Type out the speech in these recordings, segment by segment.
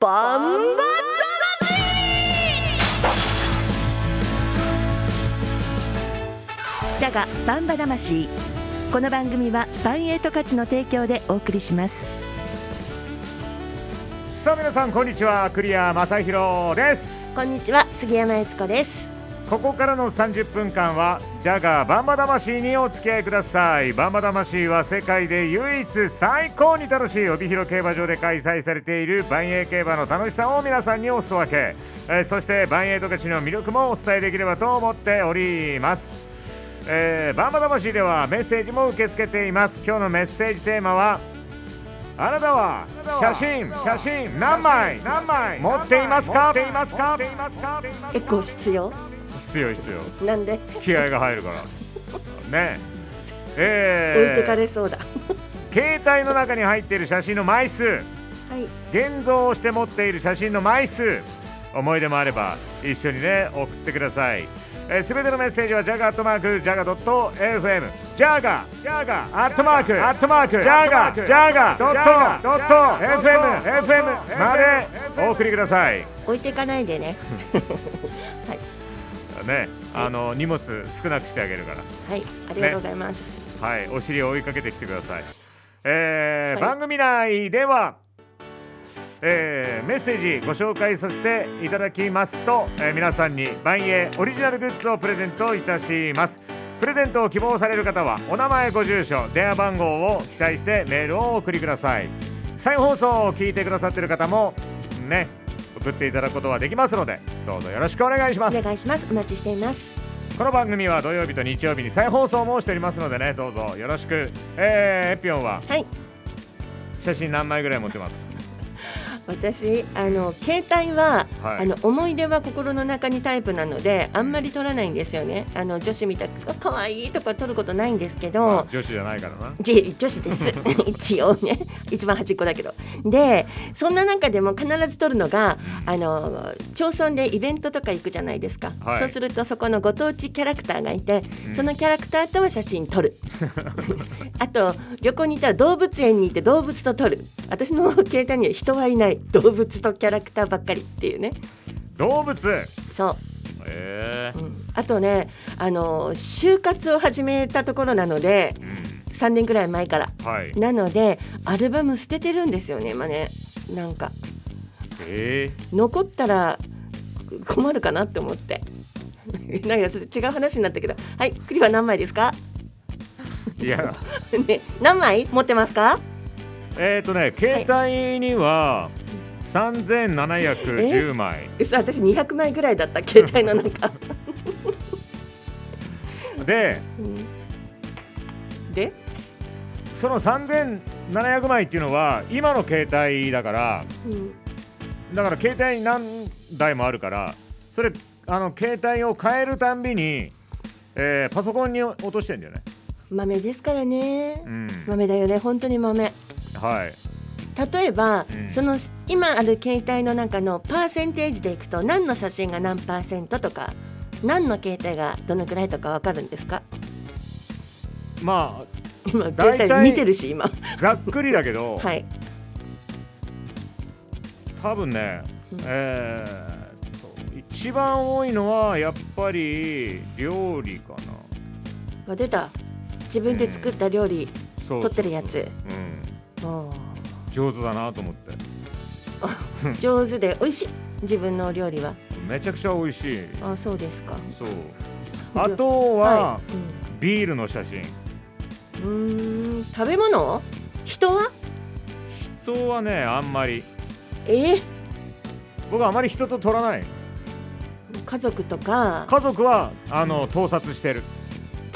バンバジャガバンバ魂。この番組はバンエイト価値の提供でお送りします。さあ皆さんこんにちは。クリア正弘です。こんにちは。杉山悦子ですここからの30分間はジャガーバンバ魂にお付き合いください。バンバ魂は世界で唯一最高に楽しい帯広競馬場で開催されている万栄競馬の楽しさを皆さんにお裾分け、えーそして万栄十勝の魅力もお伝えできればと思っております。えー、バンバ魂ではメッセージも受け付けています。今日のメッセージテーマはあなたは写真写真何枚何枚持っていますか？持っていますか？結構必要？必要必要。なんで？気合が入るから。ね。え置いてかー、れそうだ。携帯の中に入っている写真の枚数。はい。現像をして持っている写真の枚数。思い出もあれば一緒にね送ってください。すべ、てのメッセージはジャガアットマークジャガドット FM ジャガジャガアットマークアットマークジャガジャガドットドット FM FM までお送りください。置いてかないでね ねあの荷物少なくしてあげるから。はいありがとうございます、はい、お尻を追いかけてきてください。えーはい。番組内では、えーメッセージご紹介させていただきますと、えー皆さんに万栄オリジナルグッズをプレゼントいたします。プレゼントを希望される方はお名前ご住所電話番号を記載してメールをお送りください。再放送を聞いてくださっている方もね送っていただくことはできますのでどうぞよろしくお願いします。お願いします。お待ちしています。この番組は土曜日と日曜日に再放送もしておりますのでねどうぞよろしく。えー、エピョンははい。写真何枚ぐらい持ってます？私あの携帯は、はい。あの思い出は心の中にタイプなのであんまり撮らないんですよね。あの女子みたく可愛いとか撮ることないんですけど、まあ女子じゃないからな。じ女子です。一応ね。一番端っこだけど。でそんな中でも必ず撮るのがあの町村でイベントとか行くじゃないですか、はい。そうするとそこのご当地キャラクターがいて、そのキャラクターとは写真撮る。あと旅行に行ったら動物園に行って動物と撮る。私の携帯には人はいない 動物とキャラクターばっかりっていうね。動物？そう。え。うん。あとねあの就活を始めたところなのでーうん。3年ぐらい前から。はい。なのでアルバム捨ててるんですよね今ね。なんか。え。残ったら困るかなって思って。なんかちょっと違う話になったけど。はい栗は何枚ですか？ー、いや。ね何枚持ってますか？えっ、ー、とね携帯には3710枚。嘘私200枚ぐらいだった携帯の中、でうん。で、その3700枚っていうのは今の携帯だからうん。だから携帯何台もあるからそれあの携帯を変えるたんびに、えーパソコンに落としてんだよね。豆ですからね。うん。豆だよね本当に豆。はい例えば、うん。その今ある携帯の中のパーセンテージでいくと何の写真が何パーセントとか何の携帯がどのくらいとかわかるんですか？ま今大体携帯見てるし今。あざっくりだけど、はい。多分ね、うん。えーと一番多いのはやっぱり料理かな。あ出た。自分で作った料理、そう撮ってるやつ。うん。も上手だなと思って。う 上手で美味しい。自分のお料理は。めちゃくちゃ美味しい。あそうですか。そう。あとは、い。ビールの写真。うん、食べ物？人は？人はねあんまり。え？ー僕はあまり人と撮らない。家族とか？家族はあの盗撮してる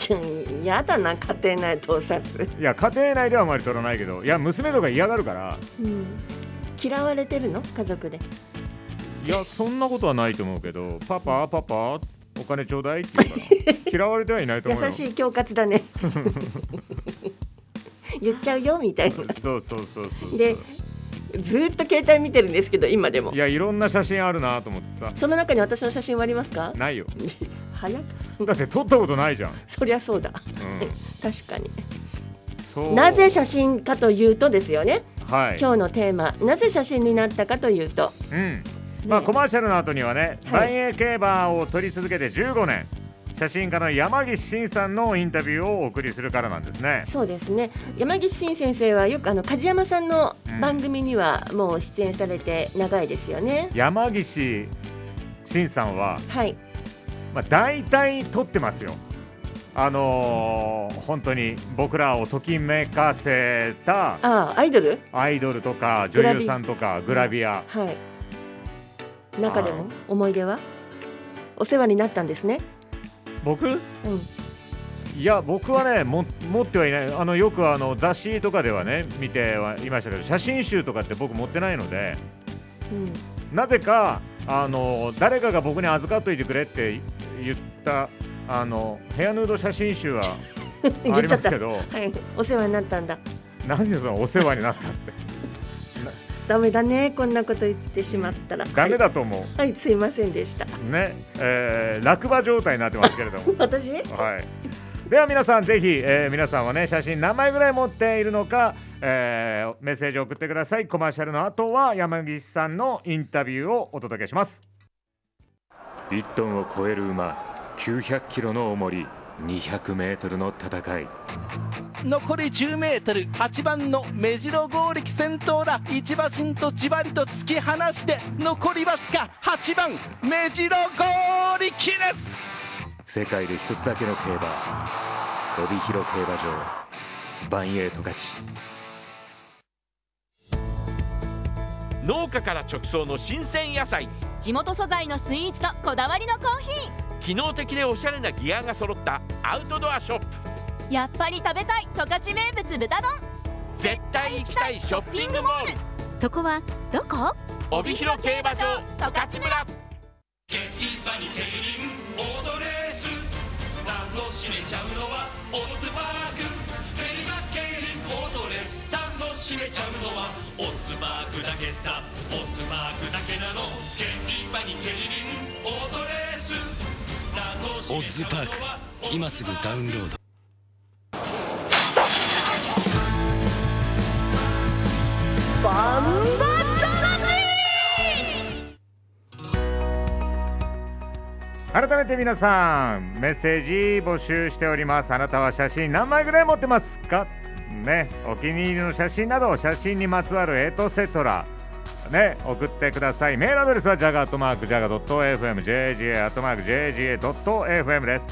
ちょやだな家庭内盗撮、いや家庭内ではあまり撮らないけどいや娘とか嫌がるから。うん、嫌われてるの？家族で。いやそんなことはないと思うけどパパパパお金ちょうだいって言うから。嫌われてはいないと思うよ。優しい恐喝だね。言っちゃうよみたいな。そうそうそうそう。でずーっと携帯見てるんですけど今でも。いやいろんな写真あるなと思ってさ。その中に私の写真はありますか？ないよ。早くだって撮ったことないじゃん、そりゃそうだ。うん、確かに。なぜ写真かというとですよね、はい。今日のテーマなぜ写真になったかというと、うん。まあ、コマーシャルの後にはね、はい。万栄競馬を撮り続けて15年写真家の山岸真さんのインタビューをお送りするからなんですね。そうですね。山岸真先生はよくあの梶山さんの番組にはもう出演されて長いですよね。山岸真さんは、はい、まあ、大体撮ってますよ。あのー本当に僕らをときめかせたああアイドル？アイドルとか女優さんとかグラビア、はい。中でも？思い出は？お世話になったんですね。僕？うん。いや僕はねも持ってはいない。あのよくあの雑誌とかではね見てはいましたけど写真集とかって僕持ってないのでうん、なぜかあの誰かが僕に預かっといてくれって言ったあのヘアヌード写真集はあ。りますけど はい、お世話になったんだ。何でそのお世話になったってダメだね、こんなこと言ってしまったら。ダメだと思はい、はい、すいませんでした。うね、えー落馬状態になってますけれども 私？はい。では皆さんぜひ、えー皆さんはね写真何枚ぐらい持っているのか、えーメッセージを送ってくださいコマーシャルの後は山岸さんのインタビューをお届けします1トンを超える馬900キロの重り200メートルの戦い残り10メートル8番の目白剛力先頭だ。一馬身とじわりと突き放して残りわずか8番目白剛力です。世界で一つだけの競馬帯広競馬場バンエイト勝ち。農家から直送の新鮮野菜。地元素材のスイーツとこだわりのコーヒ機能的でおしゃれなギアが揃ったアウトドアショップ。ーやっぱり食べたい十勝名物豚丼。絶対行きたいショッピングモール。そこはどこ？帯広競馬場十勝村。競馬に競輪オートレース。楽しめちゃうのはオッズパーク。競馬競輪オートレース楽しめちゃうのはオッズパークだけさ。オッズパークだけなの。競馬に競輪オートレース。楽しめちゃうのは今すぐダウンロード改めて皆さんメッセージ募集しております。あなたは写真何枚ぐらい持ってますか？ねお気に入りの写真など写真にまつわるエトセトラね送ってください。メールアドレスはジャガートマークジャガ .fm jga アットマーク jga.fm です。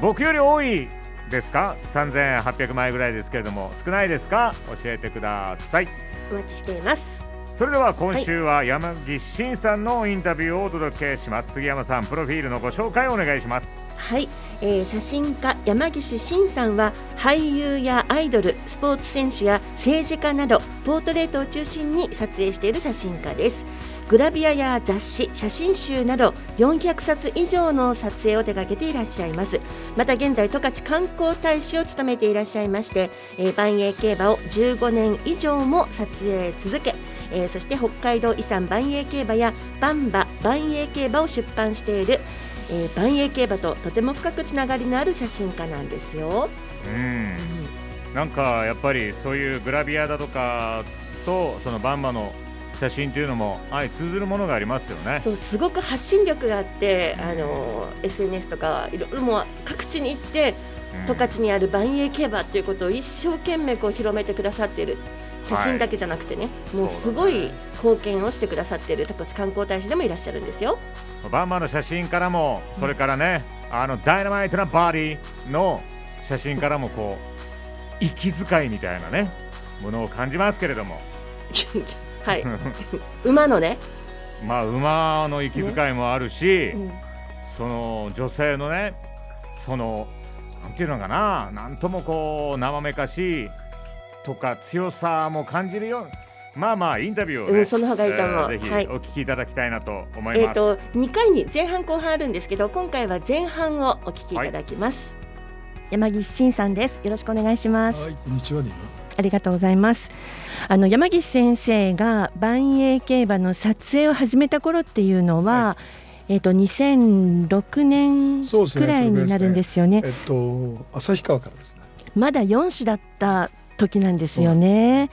僕より多いですか？3800枚ぐらいですけれども。少ないですか？教えてください。お待ちしています。それでは今週は山岸真さんのインタビューをお届けします。杉山さんプロフィールのご紹介をお願いします。はい、えー写真家山岸真さんは俳優やアイドルスポーツ選手や政治家などポートレートを中心に撮影している写真家です。グラビアや雑誌写真集など400冊以上の撮影を手掛けていらっしゃいます。また現在十勝観光大使を務めていらっしゃいまして、えー、万栄競馬を15年以上も撮影続けえーそして北海道遺産万栄競馬やバンバ万栄競馬を出版しているえー、万栄競馬ととても深くつながりのある写真家なんですよ。うん。なんかやっぱりそういうグラビアだとかとそのバンバの写真というのも相通ずるものがありますよね。そうすごく発信力があって、あの SNS とかいろいろもう各地に行ってうん。十勝にある万栄競馬ということを一生懸命こう広めてくださっている写真だけじゃなくてね、もうすごい貢献をしてくださっている十勝観光大使でもいらっしゃるんですよ。バンバの写真からもそれからね、あのダイナマイトなバディの写真からもこう 息遣いみたいなねものを感じますけれども。はい、馬のね、まあ馬の息遣いもあるし、うん。その女性のねそのなんていうのかななんともこう生めかしいとか強さも感じるよまあまあインタビューをね、うんその方がいいと思うぜひはい。お聞きいただきたいなと思います、えー、と2回に前半後半あるんですけど今回は前半をお聞きいただきます、山岸真さんです。よろしくお願いします。はい、こんにちはね。ありがとうございます。あの山岸先生が万栄競馬の撮影を始めた頃っていうのは、えっ、と2006年くらいになるんですよね。えっと、旭川からですね。まだ4子だった時なんですよね。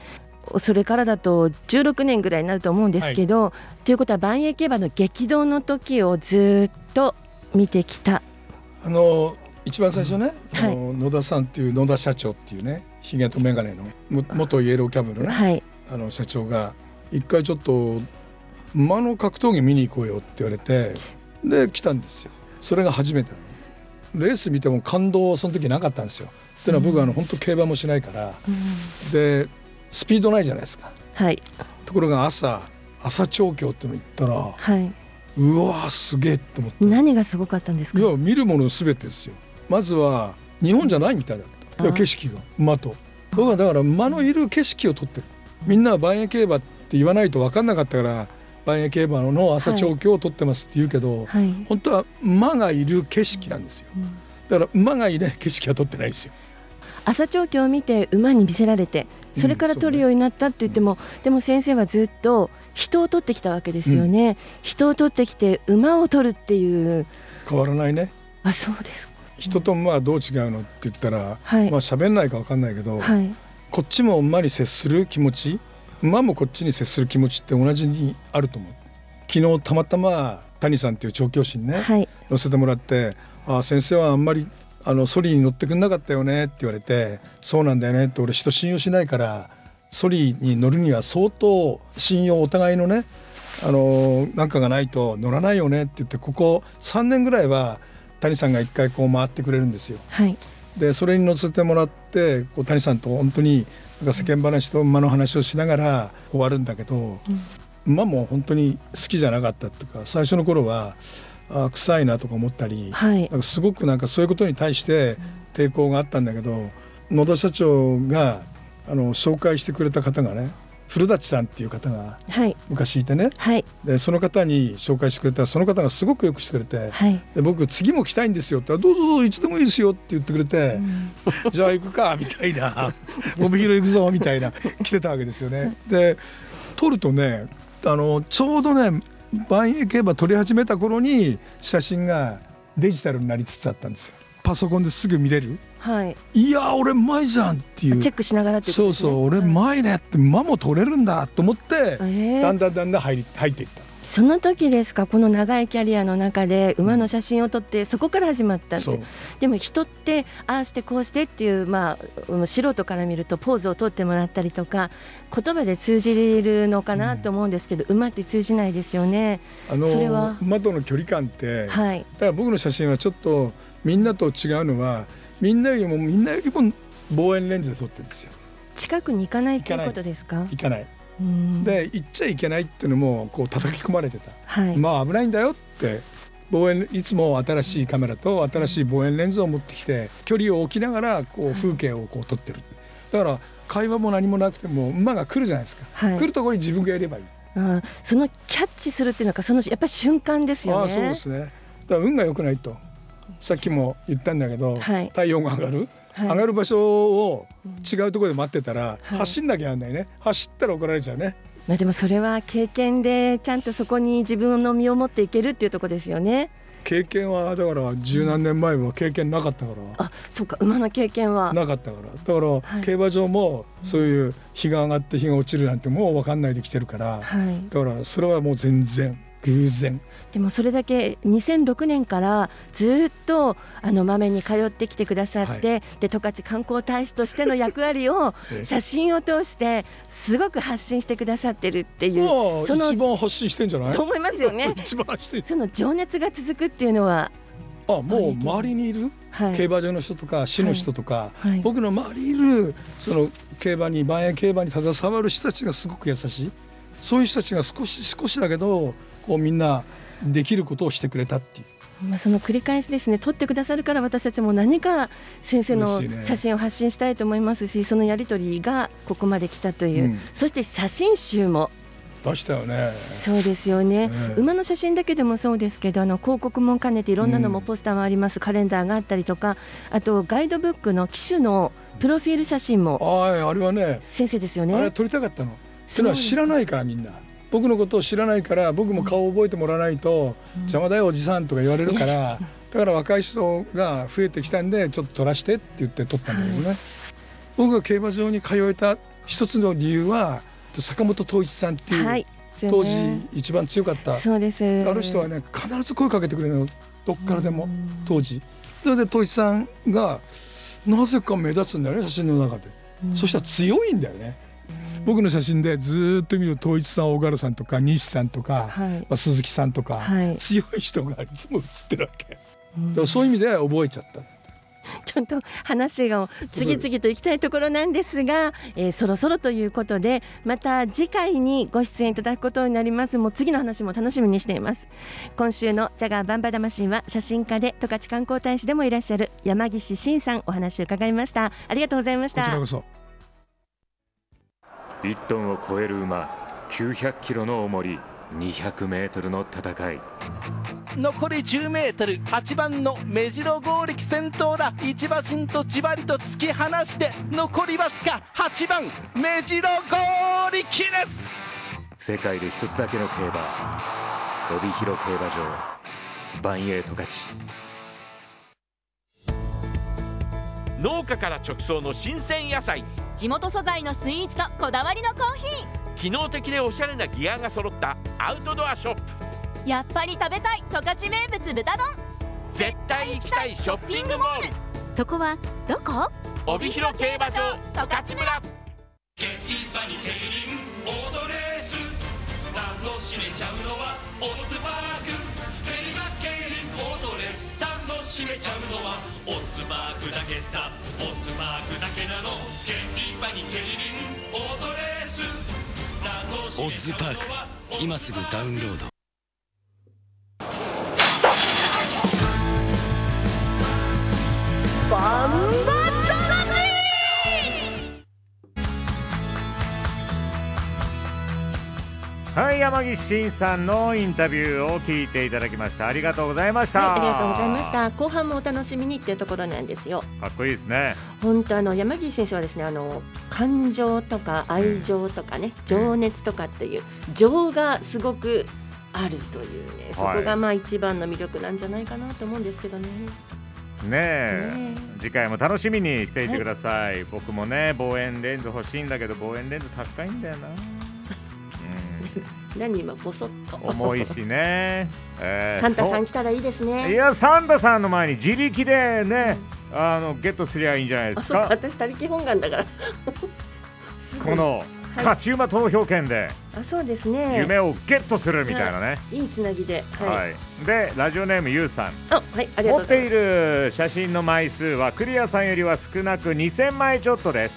それからだと16年ぐらいになると思うんですけど、ということは万栄競馬の激動の時をずっと見てきた。あの一番最初ね、はい。あの野田さんっていう野田社長っていうねひげと眼鏡のも元イエローキャブのね、はい、あの社長が一回ちょっと馬の格闘技見に行こうよって言われてで来たんですよ。それが初めてレース見ても感動はその時なかったんですよっていうのは僕はあの本当競馬もしないから、でスピードないじゃないですか。はい、ところが朝朝調教っていうの行ったらはい、うわーすげえって思って。何がすごかったんですか？い。や見るもの全てですよ。まずは日本じゃないみたいだった。いや景色が馬と。僕はだから馬のいる景色を撮ってる。みんなは万栄競馬って言わないと分かんなかったから万栄競馬の朝調教を撮ってますって言うけど、はい、本当は馬がいる景色なんですよだから馬がいない景色は撮ってないですよ。朝調教を見て馬に見せられてそれからうん取るようになったって言っても、でも先生はずっと人を取ってきたわけですよね、人を取ってきて馬を取るっていう。変わらないね。あそうです人と馬はどう違うのって言ったら、はい。まあ喋んないか分かんないけど、はい。こっちも馬に接する気持ち馬もこっちに接する気持ちって同じにあると思う。昨日たまたま谷さんっていう調教師にね、はい。乗せてもらって「あ先生はあんまりあのソリに乗ってくんなかったよね」って言われて「そうなんだよね」って俺人信用しないからソリに乗るには相当信用お互いのねあのなんかがないと乗らないよねって言ってここ3年ぐらいは谷さんが一回こう回ってくれるんですよ。はいでそれに乗せてもらってこう谷さんと本当になんか世間話と馬の話をしながら終わるんだけど、馬も本当に好きじゃなかったっていうか最初の頃はあ臭いなとか思ったり、はい。なんかすごくなんかそういうことに対して抵抗があったんだけど野田社長があの紹介してくれた方がね古舘さんっていう方がはい。昔いてね。はい。でその方に紹介してくれたらその方がすごくよくしてくれて。はい。で僕次も来たいんですよってどうぞどうぞいつでもいいですよって言ってくれて、じゃあ行くかみたいな 帯広行くぞみたいな来てたわけですよね。で撮るとねあのちょうどね万栄競馬撮り始めた頃に写真がデジタルになりつつあったんですよ。パソコンですぐ見れる。はい。いや俺うまいじゃんっていう。チェックしながらっていうそうそう俺うまいねって馬も撮れるんだと思って、えー。だんだんだんだん入り入っていった。その時ですかこの長いキャリアの中で馬の写真を撮ってそこから始まったって。でも人ってああしてこうしてっていうまあうん素人から見るとポーズを取ってもらったりとか言葉で通じるのかなと思うんですけど、馬って通じないですよね。あのそれは？馬との距離感って、はい。だから僕の写真はちょっとみんなと違うのはみんなよりもみんなよりも望遠レンズで撮ってるんですよ。近くに行かないということですか？行かないうんで行っちゃいけないっていうのもこう叩き込まれてた、はい、まあ危ないんだよって。望遠いつも新しいカメラと新しい望遠レンズを持ってきて距離を置きながらこう風景をこう撮ってる。だから会話も何もなくても馬が来るじゃないですか、はい。来るところに自分がやればいい。あそのキャッチするっていうのがそのやっぱり瞬間ですよね。ああそうですね。だから運が良くないと。さっきも言ったんだけど、はい。太陽が上がる、はい。上がる場所を違うところで待ってたら、はい。走んなきゃなんないね。走ったら怒られちゃうね。まあでもそれは経験でちゃんとそこに自分の身を持っていけるっていうところですよね。経験はだから十何年前は経験なかったから、あそうか馬の経験は。なかったから。だから、はい。競馬場もそういう日が上がって日が落ちるなんてもう分かんないで来てるから、はい。だからそれはもう全然偶然。でもそれだけ2006年からずっとあのまめに通ってきてくださって、で十勝観光大使としての役割を ええ。写真を通してすごく発信してくださってるっていうまあその一番発信してんじゃない？と思いますよね。一番発信。その情熱が続くっていうのは、あもう周りにいる？はい。競馬場の人とか市の人とか、はい。僕の周りにいるその競馬に万円競馬に携わる人たちがすごく優しい。そういう人たちが少し少しだけどこうみんなできることをしてくれたっていう。まあ、その繰り返しですね撮ってくださるから私たちも何か先生の写真を発信したいと思いますしそのやり取りがここまで来たという、うん。そして写真集も。出したよね。そうですよね、ええ馬の写真だけでもそうですけどあの広告も兼ねていろんなのもうん。ポスターもあります、カレンダーがあったりとかあとガイドブックの機種のプロフィール写真も。あああれはね先生ですよあれね。撮りたかったのそれは知らないからみんな僕のことを知らないから僕も顔を覚えてもらわないと邪魔だよおじさんとか言われるからだから若い人が増えてきたんでちょっと取らしてって言って取ったんだけどね、僕が競馬場に通えた一つの理由は坂本東一さんっていう、はい当時一番強かった。そうです。あの人はね必ず声かけてくれるのどっからでも当時。それで東一さんがなぜか目立つんだよね写真の中で、そしたら強いんだよね、僕の写真でずーっと見ると東一さん大柄さんとか西さんとか、はい。まあ、鈴木さんとか、はい。強い人がいつも写ってるわけ、だからそういう意味で覚えちゃった。ちょっと話が次々と行きたいところなんですが、えーそろそろということでまた次回にご出演いただくことになります。もう次の話も楽しみにしています。今週のジャガーバンバ魂は写真家で十勝観光大使でもいらっしゃる山岸真さんお話を伺いました。ありがとうございました。こちらこそ1トンを超える馬900キロの重り200メートルの戦い。残り 10m 8番の目白剛力先頭だ。一馬身とじわりと突き放して残りわずか8番目白剛力です。世界で一つだけの競馬帯広競馬場バンエイト勝ち。農家から直送の新鮮野菜地元素材のスイーツとこだわりのコーヒ機能的でおしゃれなギアが揃ったアウトドアショップ。ーやっぱり食べたい十勝名物豚丼。絶対行きたいショッピングモール。そこはどこ？帯広競馬場十勝村。競馬に競輪オートレース楽しめちゃうのはオッズパーク競馬競輪オートレース楽しめちゃうのはオッズパークだけさオッズパークだけなの競オッズパーク今すぐダウンロード。バンはい山岸真さんのインタビューを聞いていただきました。ありがとうございました、はい、ありがとうございました。後半もお楽しみにっていうところなんですよ。かっこいいですね。本当あの山岸先生はですねあの感情とか愛情とかね、情熱とかっていう情がすごくあるというねそこがまあ一番の魅力なんじゃないかなと思うんですけどね。ねえね次回も楽しみにしていてください、僕もね望遠レンズ欲しいんだけど望遠レンズ高いんだよな、何今ボソッとうん、重いしね、えーサンタさんそ来たらいいですういね。やサンタさんの前に自力でね、あのゲットすりゃいいんじゃないですか私他力本願だから。このはい勝ち馬投票権であ、そうですね。夢をゲットするみたいなね、いいつなぎで。はい。はいでラジオネームゆうさんあ、はい、ありがとう持ってい。る写真の枚数はクリアさんよりは少なく2000枚ちょっとです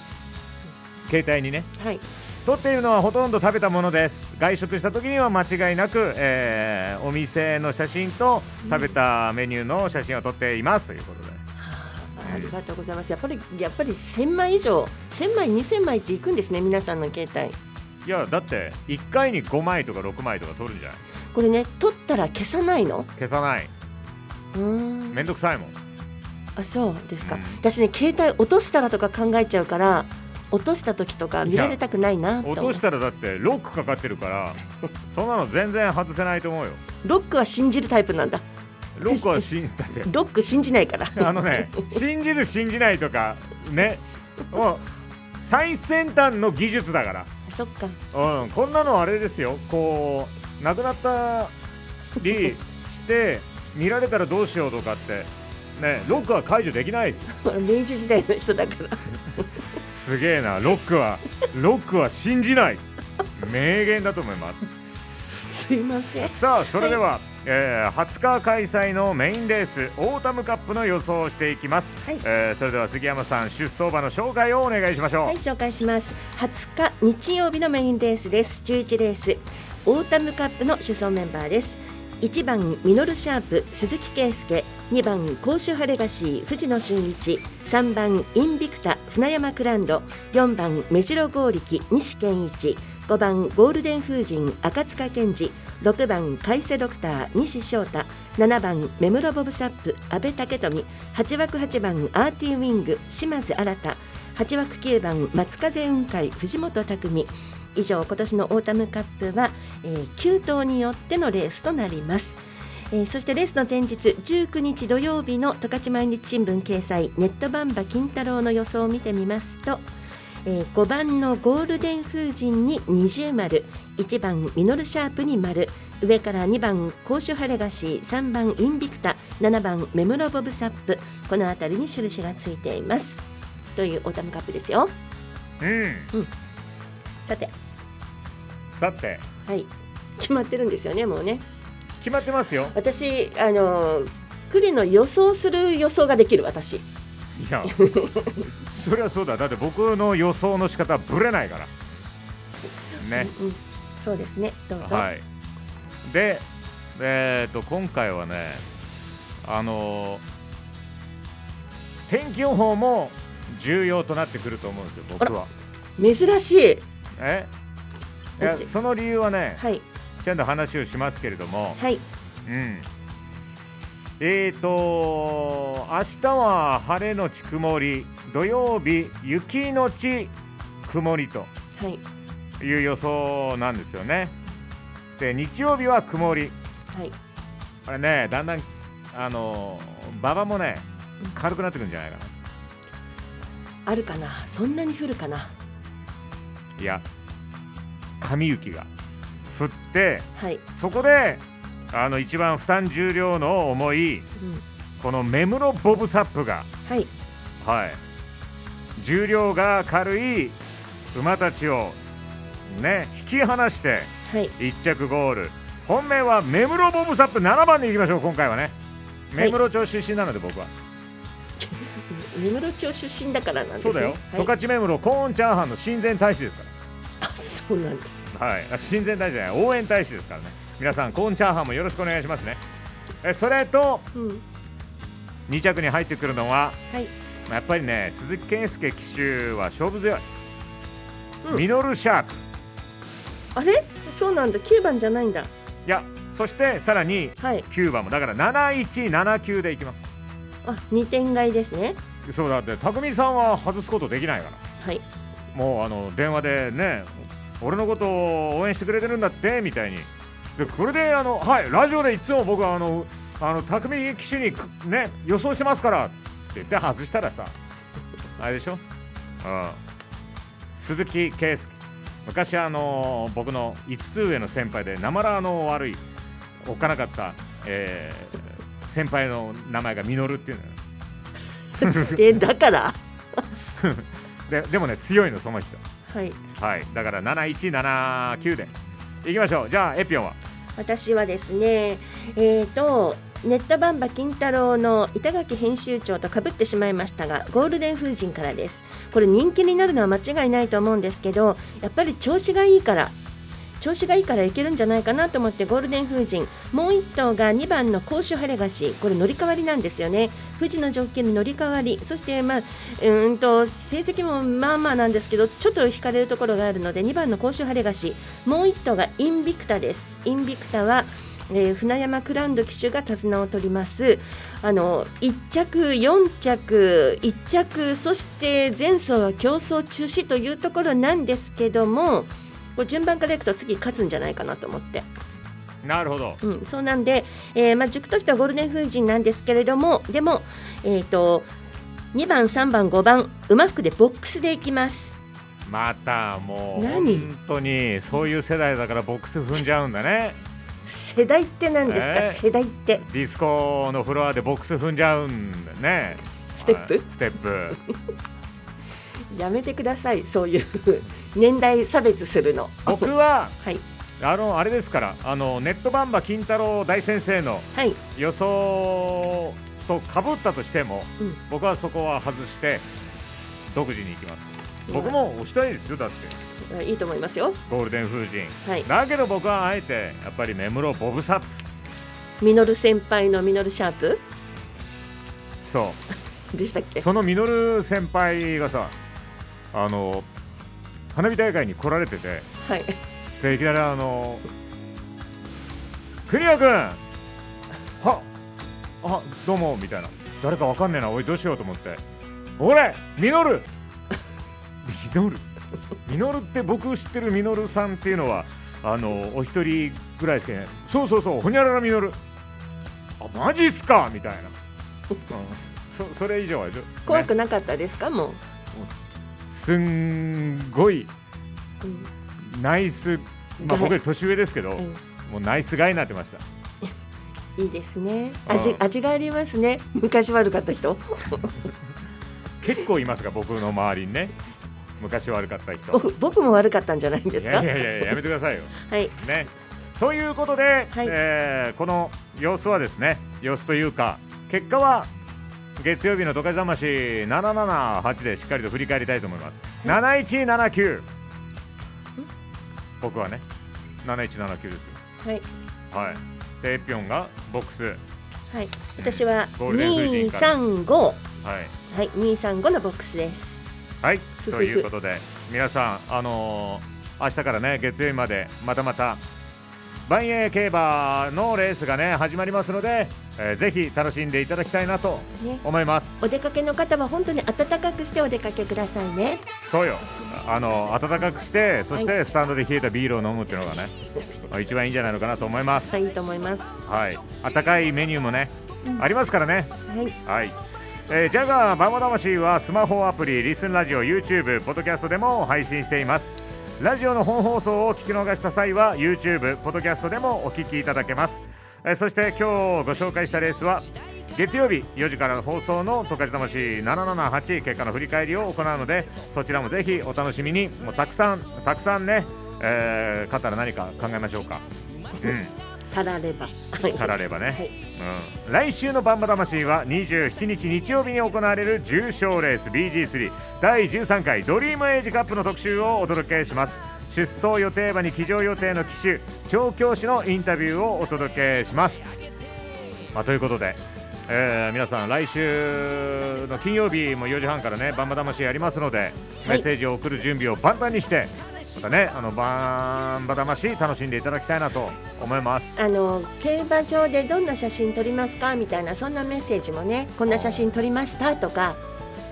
携帯にねはい。撮っているのはほとんど食べたものです外食した時には間違いなく、えーお店の写真と食べたメニューの写真を撮っていますということであありがとうございます。やっぱりやっぱり千枚以上、千枚、二千枚っていくんですね。皆さんの携帯。いやだって1回に5枚とか6枚とか撮るんじゃない？これね、取ったら消さないの？消さないうーん。めんどくさいもんあ、そうですか。うん私ね、携帯落としたらとか考えちゃうから。落とした時とか見られたくないな落としたらだってロックかかってるから そんなの全然外せないと思うよ。ロックは信じるタイプなんだ。ロックはしんだってロック信じないから。あのね、信じる信じないとかね、もう最先端の技術だかそっか。ら、うん、こんなのあれですよ、こう亡くなったりして見られたらどうしようとかって。ね、ロックは解除できないです。よ 明治時代の人だからすげえな。ロックはロックは信じない。名言だと思います。すいません。さあそれでは、えー20日開催のメインレースオータムカップの予想をしていきます、はい。えーそれでは杉山さん出走馬の紹介をお願いしましょう、はい紹介します。20日日曜日のメインレースです。11レースオータムカップの主走メンバーです1番ミノルシャープ鈴木圭介。2番甲州ハレガシー藤野俊一。3番インビクタ船山クランド。4番目白剛力西健一。5番ゴールデン風神赤塚健二。6番海瀬ドクター西翔太。7番目室ボブサップ阿部武富。8枠8番アーティーウィング島津新。8枠9番松風雲海藤本匠。以上今年のオータムカップは、えー9頭によってのレースとなります。えーそしてレースの前日19日土曜日の十勝毎日新聞掲載ネットバンバ金太郎の予想を見てみますと、えー5番のゴールデン風神に20丸1番ミノルシャープに丸上から2番甲州ハレガシー3番インビクタ7番メムロボブサップこの辺りに印がついています。というオータムカップですよ。うん。さてさて。はい。決まってるんですよねもうね。決まってますよ。私あの栗の予想する予想ができる私。いやそりゃそうだ。だって僕の予想の仕方はぶれないから。ね。うんうん。そうですね。どうぞ、はい。でえー、と今回はねあの天気予報も重要となってくると思うんですよ僕は。珍しい。え？その理由はねはい。ちゃんと話をしますけれども、はい。うん、えーと明日は晴れのち曇り土曜日雪のち曇りとはい。いう予想なんですよね。で日曜日は曇り。はい。これねだんだんあの馬場もね軽くなってくるんじゃないかあるかな？そんなに降るかなな？いや紙雪が降ってはい、そこであの一番負担重量の重いうん、このメムロボブサップがはい。はい、重量が軽い馬たちをね引き離してはい。1着ゴール。本命はメムロボブサップ7番でいきましょう今回はね。はい。目室町出身なので僕は、根室町出身だからなんですね。そうだよ。はい。十勝目室コーンチャーハンの親善大使ですかあそうなんだ。らはい。あ親善大使じゃない応援大使ですからね。皆さんコーンチャーハンもよろしくお願いしますね。えそれとうん。2着に入ってくるのははい。まあやっぱりね鈴木健介騎手は勝負強い、うん。ミノルシャーク。あれ？そうなんだ。9番じゃないんだ。いやそしてさらにはい。9番も。だから7179でいきまあ二点買いですね。すそうだって匠さんは外すことできないから。はい。もうあの電話でね俺のことを応援してくれてるんだってみたいに。でこれであのはいラジオでいつも僕はあのあの匠騎手にね予想してますからって言って外したらさあれでしょ？うん鈴木圭介。昔あの僕の5つ上の先輩でなまらの悪いおっかなかった、えー先輩の名前がミノルっていうのよ。えだから？ででもね強いのその人はい。はい。だから7179で。いきましょう。じゃあエピオンは？私はですねえーとネットバンバ金太郎の板垣編集長とかぶってしまいましたがゴールデン風神からです。これ人気になるのは間違いないと思うんですけどやっぱり調子がいいから調子がいいからいけるんじゃないかなと思ってゴールデン風神もう1頭が2番の甲州ハレガシこれ乗り換わりなんですよね。富士の条件に乗り換わりそしてまあうんと成績もまあまあなんですけどちょっと惹かれるところがあるので2番の甲州ハレガシもう1頭がインビクタです。インビクタはえー船山クランド騎手が手綱を取ります。あの1着、4着、1着そして前走は競争中止というところなんですけどもこう順番からいくと次勝つんじゃないかなと思って、なるほど。うん、そうなんで、えーまあ、軸としてはゴールデン風神なんですけれどもでも、えー、と2番、3番、5番馬服でボックスでいきます。またもう何？本当にそういう世代だからボックス踏んじゃうんだね。世代って何ですか、えー？世代って。ディスコのフロアでボックス踏んじゃうんだね。ステップ？はい。ステップやめてください。そういう 年代差別するの。僕は はい。あのあれですからあのネットバンバ金太郎大先生のはい。予想とかぶったとしても、うん。僕はそこは外して独自に行きます。僕も押したいですよだって。いいと思いますよ。ゴールデン風神。はい。だけど僕はあえてやっぱり目室ボブサップ。ミノル先輩のミノルシャープ？そう。でしたっけ？そのミノル先輩がさあの花火大会に来られててはい。でいきなりあの「国谷君はあどうも」みたいな。誰かわかんねえなおいどうしようと思って「俺ミノル!」ミノル？ミノルって僕知ってるミノルさんっていうのはあのお一人ぐらいしかいない。そうそうそうほにゃららミノル。あマジっすか？みたいな、うん、そそれ以上は怖くなかったですか？もすんごいナイス、まあ、はい。僕より年上ですけど、うん。もうナイスガイになってました。いいですね。うん。味味がありますね。昔悪かった人。結構いますが僕の周りにね。昔悪かった人。僕僕も悪かったんじゃないんですか？いやいやいややめてくださいよ。はい。ね。ということで、はい。えーこの様子はですね様子というか結果は月曜日の十勝魂778でしっかりと振り返りたいと思います。7179僕はね7179ですよ。はいはい。でエピョンがボックス。はい私はゴールデン風神から235はい。はい235のボックスですはい、ということで皆さん、あのー明日からね月曜日までまたまた万栄競馬のレースがね始まりますので、えーぜひ楽しんでいただきたいなとね思います。お出かけの方は本当に暖かくしてお出かけくださいねそうよあの暖かくしてそしてスタンドで冷えたビールを飲むっていうのがね、まあ一番いいんじゃないのかなと思います。はいいいと思いますはい、暖かいメニューもね、ありますからね。はいはい。えージャガーバモ魂はスマホアプリ、リスンラジオ、YouTube、ポッドキャストでも配信しています。ラジオの本放送を聞き逃した際は YouTube、ポッドキャストでもお聞きいただけます。えーそして今日ご紹介したレースは月曜日4時からの放送の十勝魂778結果の振り返りを行うのでそちらもぜひお楽しみにもうたくさんたくさんね、えー勝ったら何か考えましょうか。うんたられば。はい。たらればね、はい。うん、来週のバンバ魂は27日日曜日に行われる重賞レース BG3 第13回ドリームエイジカップの特集をお届けします。出走予定馬に騎乗予定の騎手調教師のインタビューをお届けします、まあ、ということで、えー皆さん来週の金曜日も4時半からねバンバ魂やりますので、メッセージを送る準備を万端にしてまたねあのバンバ魂楽しんでいただきたいなと思います。あの競馬場でどんな写真撮りますか？みたいなそんなメッセージもねこんな写真撮りました？とか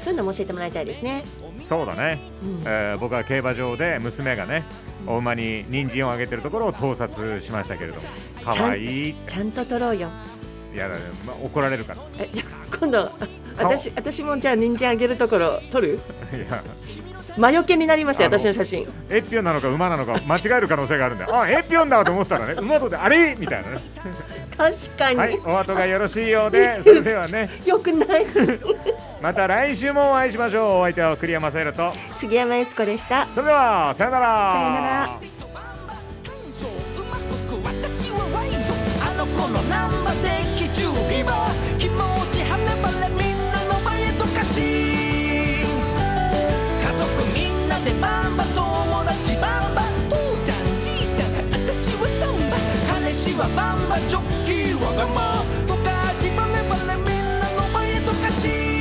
そういうのも教えてもらいたいですね。そうだね、うん。えー僕は競馬場で娘がねお馬に人参をあげてるところを盗撮しましたけれども。可愛い。いちゃんと撮ろうよ。いやだね、まあ、怒られるから。えじゃあ今度あ私私もじゃあ人参あげるところ撮る？いや魔除けになりますよ私の写真。エピョンなのか馬なのか間違える可能性があるんで。あエピョンだと思ったらね馬とであれ？みたいなね。確かに、はいお後がよろしいようで それではね。よくない。また来週もお会いしましょう。お相手は栗山聖羅と。杉山悦子でした。それではさよなら。さよなら私はワイドあの頃ナンバ的準備は気でバンバ友達バンバ父ちゃんじいちゃん私はサンバ彼氏はバンバジョッキーわがまとかちバレバレみんなの前とかち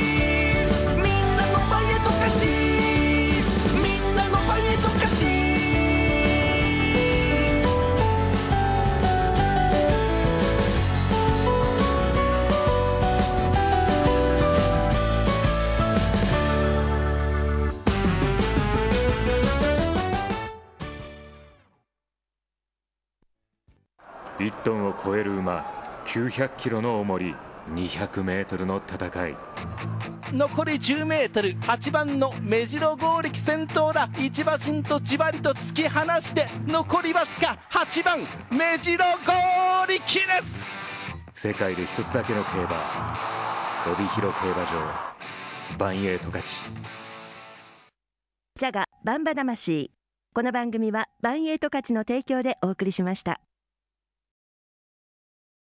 900キロの重り200メートルの戦い。残り 10m8 番の目白剛力先頭だ。一馬身とじわりと突き放して残りわずか8番目白剛力です。世界で一つだけの競馬帯広競馬場。バンエイト勝ち。ジャガバンバ魂。この番組はバンエイト価値の提供でお送りしました